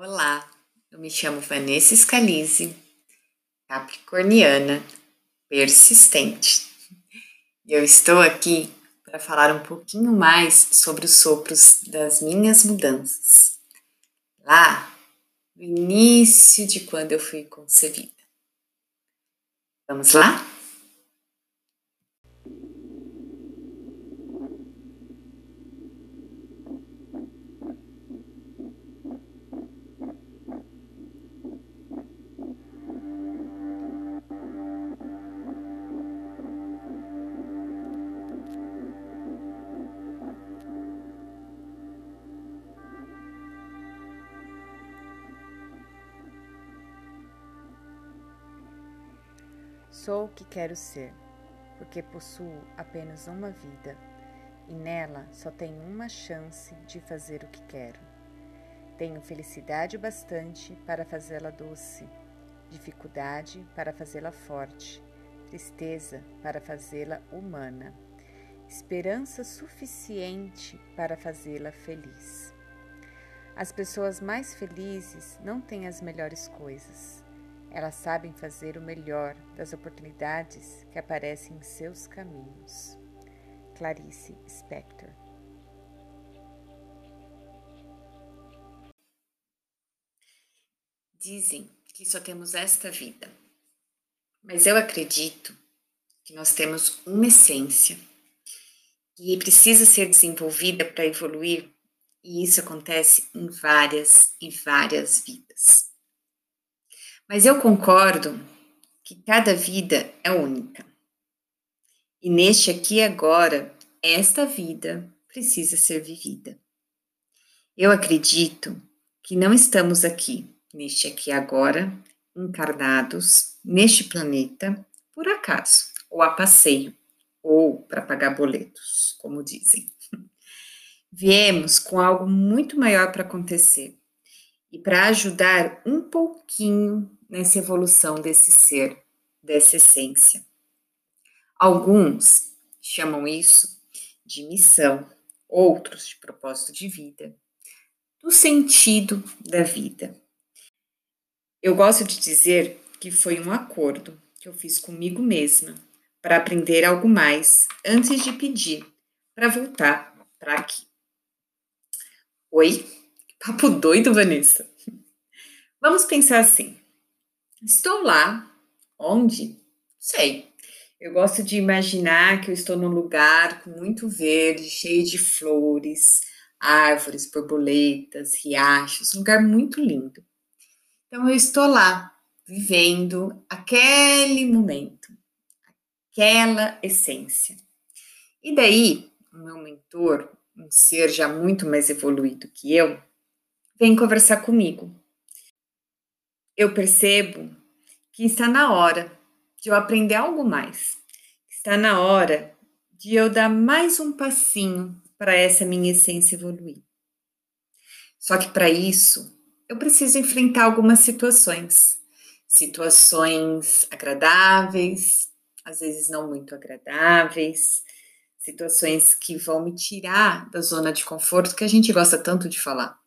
Olá, eu me chamo Vanessa Scalise, capricorniana, persistente. E eu estou aqui para falar um pouquinho mais sobre os sopros das minhas mudanças. Lá, no início de quando eu fui concebida. Vamos lá? Sou o que quero ser, porque possuo apenas uma vida e nela só tenho uma chance de fazer o que quero. Tenho felicidade bastante para fazê-la doce, dificuldade para fazê-la forte, tristeza para fazê-la humana, esperança suficiente para fazê-la feliz. As pessoas mais felizes não têm as melhores coisas elas sabem fazer o melhor das oportunidades que aparecem em seus caminhos. Clarice Spector Dizem que só temos esta vida, mas eu acredito que nós temos uma essência e precisa ser desenvolvida para evoluir, e isso acontece em várias e várias vidas. Mas eu concordo que cada vida é única. E neste aqui e agora, esta vida precisa ser vivida. Eu acredito que não estamos aqui, neste aqui e agora, encarnados neste planeta por acaso, ou a passeio, ou para pagar boletos, como dizem. Viemos com algo muito maior para acontecer e para ajudar um pouquinho nessa evolução desse ser, dessa essência. Alguns chamam isso de missão, outros de propósito de vida, do sentido da vida. Eu gosto de dizer que foi um acordo que eu fiz comigo mesma para aprender algo mais antes de pedir para voltar para aqui. Oi? Papo doido, Vanessa. Vamos pensar assim. Estou lá. Onde? Sei. Eu gosto de imaginar que eu estou num lugar com muito verde, cheio de flores, árvores, borboletas, riachos, um lugar muito lindo. Então eu estou lá, vivendo aquele momento, aquela essência. E daí, o meu mentor, um ser já muito mais evoluído que eu, vem conversar comigo eu percebo que está na hora de eu aprender algo mais. Está na hora de eu dar mais um passinho para essa minha essência evoluir. Só que para isso, eu preciso enfrentar algumas situações. Situações agradáveis, às vezes não muito agradáveis, situações que vão me tirar da zona de conforto que a gente gosta tanto de falar,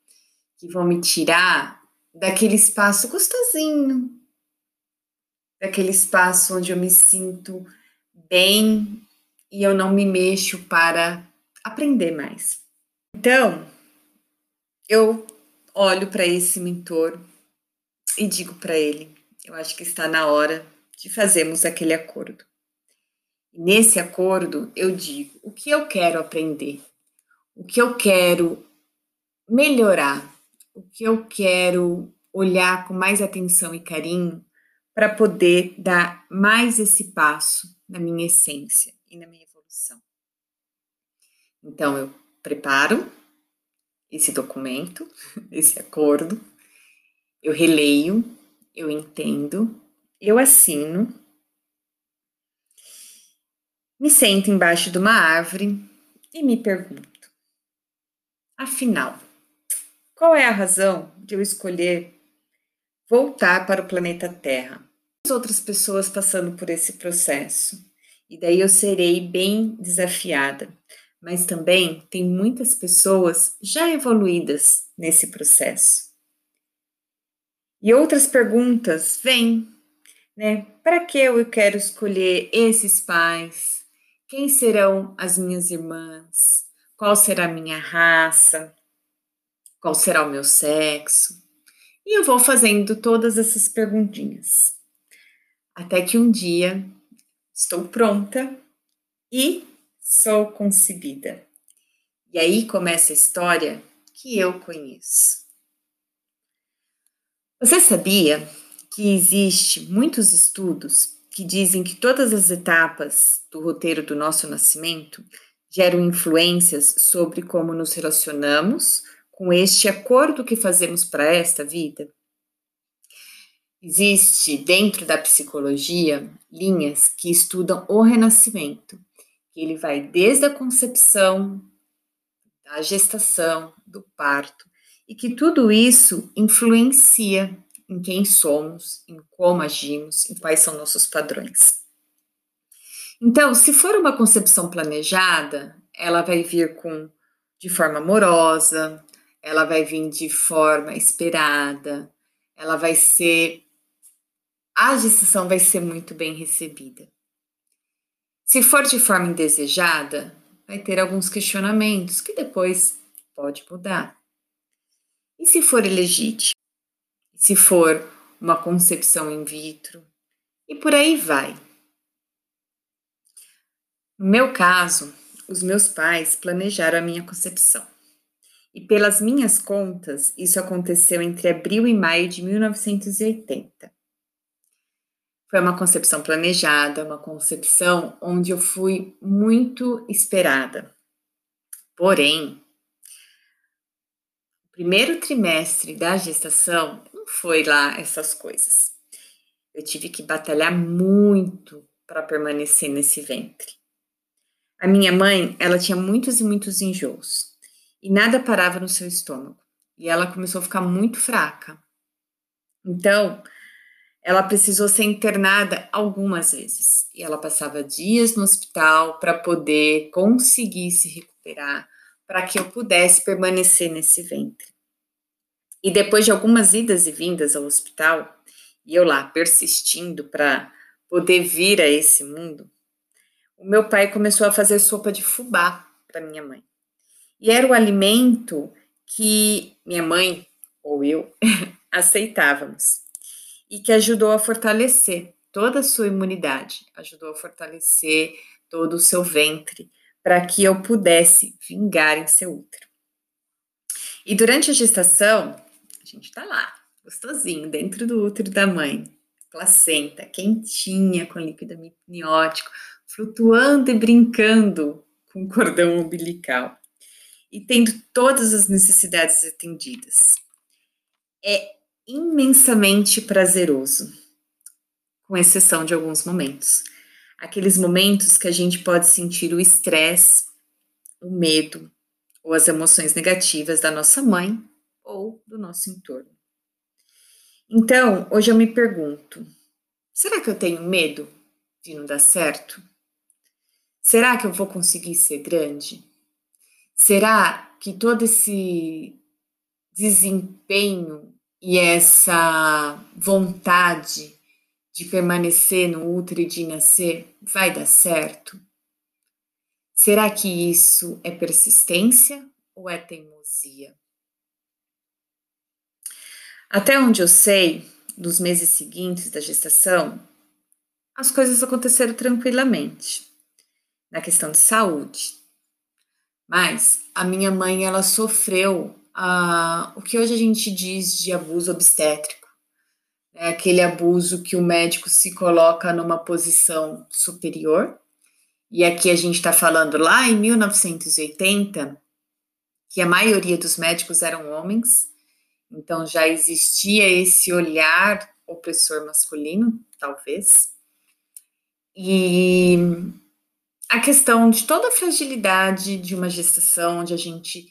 que vão me tirar daquele espaço gostosinho, daquele espaço onde eu me sinto bem e eu não me mexo para aprender mais. Então, eu olho para esse mentor e digo para ele: eu acho que está na hora de fazermos aquele acordo. Nesse acordo, eu digo o que eu quero aprender, o que eu quero melhorar, o que eu quero olhar com mais atenção e carinho para poder dar mais esse passo na minha essência e na minha evolução. Então, eu preparo esse documento, esse acordo, eu releio, eu entendo, eu assino, me sento embaixo de uma árvore e me pergunto: afinal, qual é a razão de eu escolher voltar para o planeta Terra? As outras pessoas passando por esse processo. E daí eu serei bem desafiada. Mas também tem muitas pessoas já evoluídas nesse processo. E outras perguntas vêm, né? Para que eu quero escolher esses pais? Quem serão as minhas irmãs? Qual será a minha raça? Qual será o meu sexo? E eu vou fazendo todas essas perguntinhas. Até que um dia estou pronta e sou concebida. E aí começa a história que eu conheço. Você sabia que existe muitos estudos que dizem que todas as etapas do roteiro do nosso nascimento geram influências sobre como nos relacionamos com este acordo que fazemos para esta vida? Existe dentro da psicologia linhas que estudam o renascimento, que ele vai desde a concepção, da gestação, do parto, e que tudo isso influencia em quem somos, em como agimos, em quais são nossos padrões. Então, se for uma concepção planejada, ela vai vir com de forma amorosa, ela vai vir de forma esperada, ela vai ser a gestação vai ser muito bem recebida. Se for de forma indesejada, vai ter alguns questionamentos que depois pode mudar. E se for ilegítimo? Se for uma concepção in vitro? E por aí vai. No meu caso, os meus pais planejaram a minha concepção. E pelas minhas contas, isso aconteceu entre abril e maio de 1980. Foi uma concepção planejada, uma concepção onde eu fui muito esperada. Porém, o primeiro trimestre da gestação não foi lá essas coisas. Eu tive que batalhar muito para permanecer nesse ventre. A minha mãe, ela tinha muitos e muitos enjoos e nada parava no seu estômago. E ela começou a ficar muito fraca. Então, ela precisou ser internada algumas vezes e ela passava dias no hospital para poder conseguir se recuperar, para que eu pudesse permanecer nesse ventre. E depois de algumas idas e vindas ao hospital, e eu lá persistindo para poder vir a esse mundo, o meu pai começou a fazer sopa de fubá para minha mãe. E era o alimento que minha mãe ou eu aceitávamos e que ajudou a fortalecer toda a sua imunidade, ajudou a fortalecer todo o seu ventre, para que eu pudesse vingar em seu útero. E durante a gestação, a gente está lá, gostosinho, dentro do útero da mãe, placenta, quentinha, com líquido amniótico, flutuando e brincando com o cordão umbilical e tendo todas as necessidades atendidas. É imensamente prazeroso, com exceção de alguns momentos. Aqueles momentos que a gente pode sentir o estresse, o medo ou as emoções negativas da nossa mãe ou do nosso entorno. Então, hoje eu me pergunto: será que eu tenho medo de não dar certo? Será que eu vou conseguir ser grande? Será que todo esse desempenho e essa vontade de permanecer no útero e de nascer vai dar certo? Será que isso é persistência ou é teimosia? Até onde eu sei, nos meses seguintes da gestação, as coisas aconteceram tranquilamente na questão de saúde. Mas a minha mãe ela sofreu a, o que hoje a gente diz de abuso obstétrico. É aquele abuso que o médico se coloca numa posição superior. E aqui a gente está falando lá em 1980, que a maioria dos médicos eram homens, então já existia esse olhar opressor masculino, talvez. E a questão de toda a fragilidade de uma gestação, onde a gente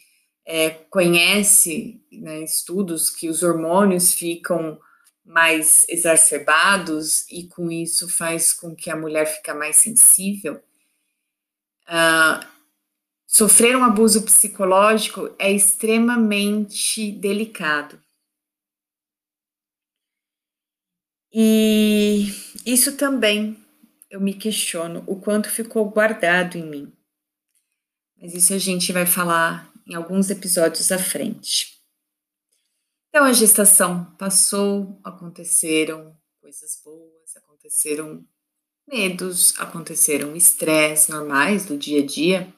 é, conhece né, estudos que os hormônios ficam mais exacerbados e com isso faz com que a mulher fique mais sensível. Uh, sofrer um abuso psicológico é extremamente delicado. E isso também eu me questiono o quanto ficou guardado em mim. Mas isso a gente vai falar em alguns episódios à frente. Então a gestação passou, aconteceram coisas boas, aconteceram medos, aconteceram estresse normais do dia a dia.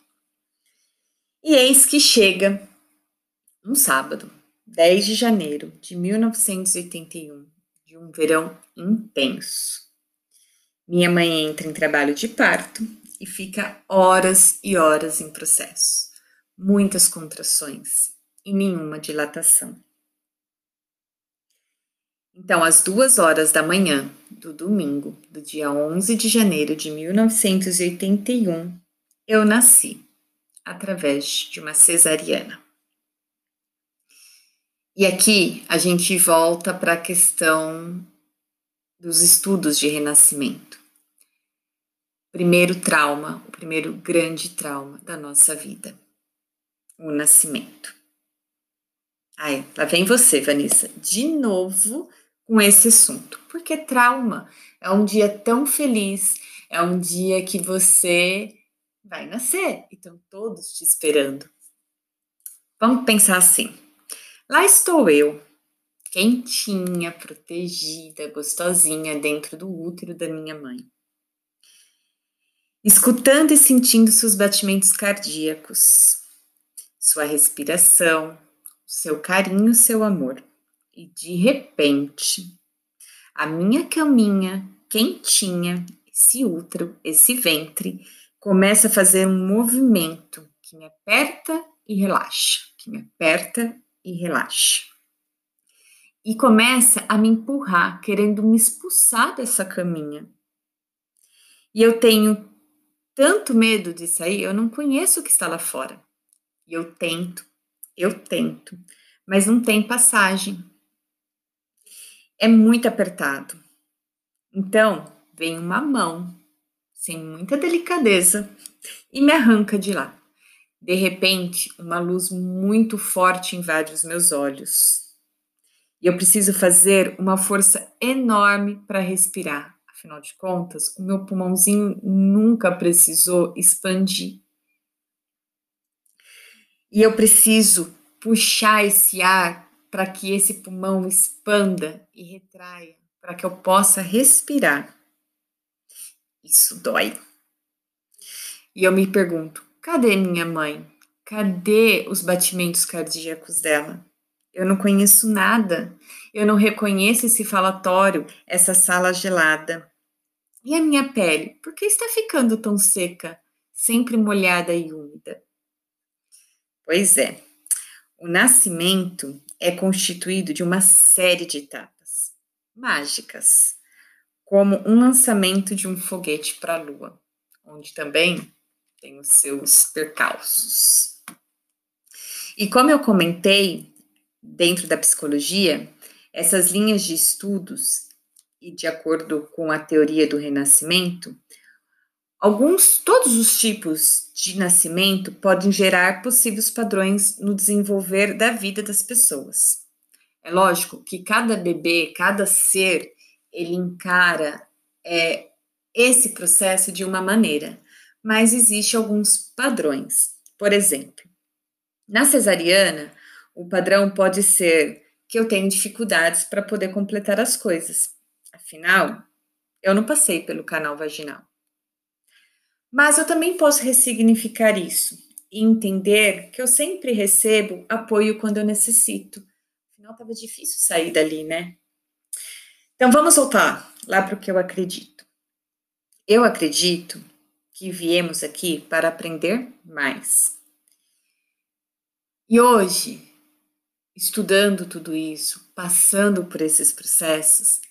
E eis que chega um sábado, 10 de janeiro de 1981, de um verão intenso. Minha mãe entra em trabalho de parto e fica horas e horas em processo. Muitas contrações e nenhuma dilatação. Então, às duas horas da manhã do domingo, do dia 11 de janeiro de 1981, eu nasci através de uma cesariana. E aqui a gente volta para a questão dos estudos de renascimento. Primeiro trauma, o primeiro grande trauma da nossa vida, o nascimento. Ai, lá vem você, Vanessa, de novo com esse assunto. Porque trauma é um dia tão feliz, é um dia que você vai nascer e estão todos te esperando. Vamos pensar assim. Lá estou eu, quentinha, protegida, gostosinha dentro do útero da minha mãe. Escutando e sentindo seus batimentos cardíacos, sua respiração, seu carinho, seu amor. E de repente, a minha caminha quentinha, esse útero, esse ventre, começa a fazer um movimento que me aperta e relaxa, que me aperta e relaxa. E começa a me empurrar, querendo me expulsar dessa caminha. E eu tenho tanto medo de sair, eu não conheço o que está lá fora. E eu tento, eu tento, mas não tem passagem é muito apertado. Então, vem uma mão, sem muita delicadeza, e me arranca de lá. De repente, uma luz muito forte invade os meus olhos. E eu preciso fazer uma força enorme para respirar. Afinal de contas, o meu pulmãozinho nunca precisou expandir. E eu preciso puxar esse ar para que esse pulmão expanda e retraia, para que eu possa respirar. Isso dói. E eu me pergunto: cadê minha mãe? Cadê os batimentos cardíacos dela? Eu não conheço nada. Eu não reconheço esse falatório, essa sala gelada. E a minha pele? Por que está ficando tão seca, sempre molhada e úmida? Pois é, o nascimento é constituído de uma série de etapas mágicas, como um lançamento de um foguete para a Lua, onde também tem os seus percalços. E como eu comentei, dentro da psicologia, essas linhas de estudos, e de acordo com a teoria do renascimento, Alguns, todos os tipos de nascimento podem gerar possíveis padrões no desenvolver da vida das pessoas. É lógico que cada bebê, cada ser, ele encara é, esse processo de uma maneira, mas existem alguns padrões. Por exemplo, na cesariana, o padrão pode ser que eu tenho dificuldades para poder completar as coisas. Afinal, eu não passei pelo canal vaginal. Mas eu também posso ressignificar isso e entender que eu sempre recebo apoio quando eu necessito. Afinal, estava difícil sair dali, né? Então vamos voltar lá para o que eu acredito. Eu acredito que viemos aqui para aprender mais. E hoje, estudando tudo isso, passando por esses processos,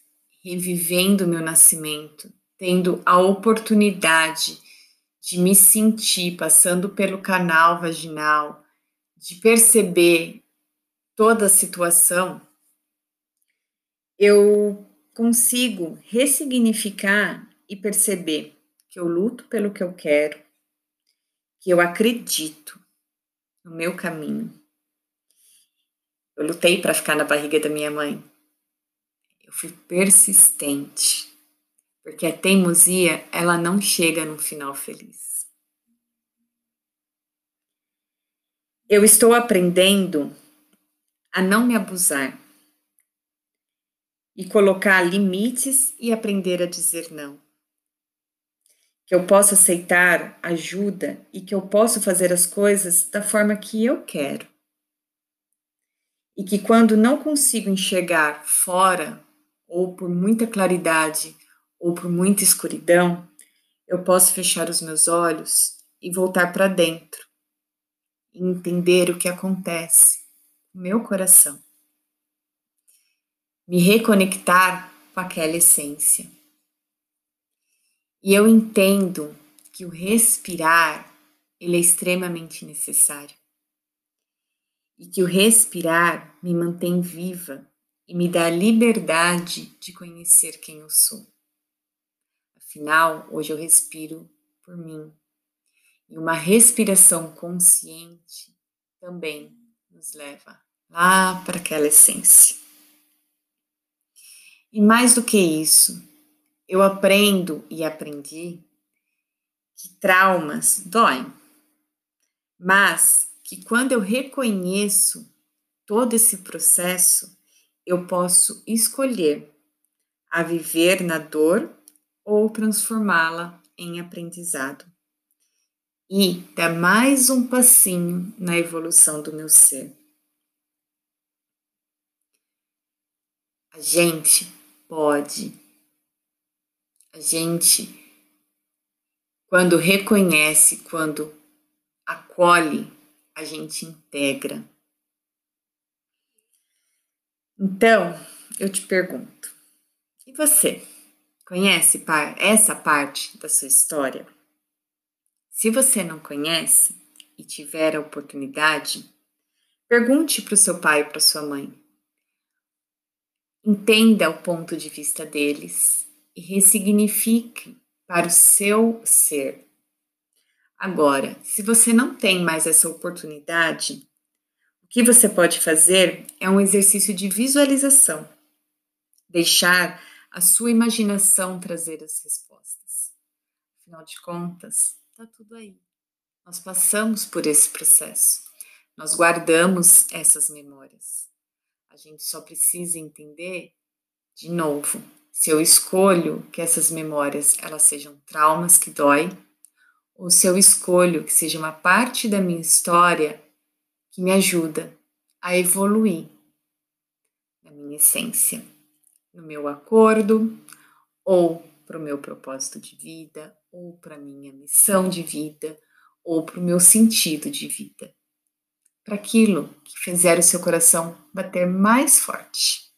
revivendo meu nascimento, tendo a oportunidade de me sentir passando pelo canal vaginal, de perceber toda a situação, eu consigo ressignificar e perceber que eu luto pelo que eu quero, que eu acredito no meu caminho. Eu lutei para ficar na barriga da minha mãe. Eu fui persistente, porque a teimosia, ela não chega num final feliz. Eu estou aprendendo a não me abusar e colocar limites e aprender a dizer não. Que eu posso aceitar ajuda e que eu posso fazer as coisas da forma que eu quero. E que quando não consigo enxergar fora, ou por muita claridade, ou por muita escuridão, eu posso fechar os meus olhos e voltar para dentro e entender o que acontece no meu coração me reconectar com aquela essência. E eu entendo que o respirar ele é extremamente necessário. E que o respirar me mantém viva e me dá a liberdade de conhecer quem eu sou. Afinal, hoje eu respiro por mim. E uma respiração consciente também nos leva lá para aquela essência. E mais do que isso, eu aprendo e aprendi que traumas doem, mas que quando eu reconheço todo esse processo, eu posso escolher a viver na dor ou transformá-la em aprendizado. E dar mais um passinho na evolução do meu ser. A gente pode. A gente, quando reconhece, quando acolhe, a gente integra. Então, eu te pergunto: e você? Conhece essa parte da sua história? Se você não conhece e tiver a oportunidade, pergunte para o seu pai e para sua mãe Entenda o ponto de vista deles e ressignifique para o seu ser. Agora, se você não tem mais essa oportunidade, que você pode fazer é um exercício de visualização. Deixar a sua imaginação trazer as respostas. Afinal de contas, está tudo aí. Nós passamos por esse processo. Nós guardamos essas memórias. A gente só precisa entender, de novo, se eu escolho que essas memórias elas sejam traumas que dói, ou se eu escolho que seja uma parte da minha história que me ajuda a evoluir na minha essência, no meu acordo, ou para o meu propósito de vida, ou para minha missão de vida, ou para o meu sentido de vida para aquilo que fizer o seu coração bater mais forte.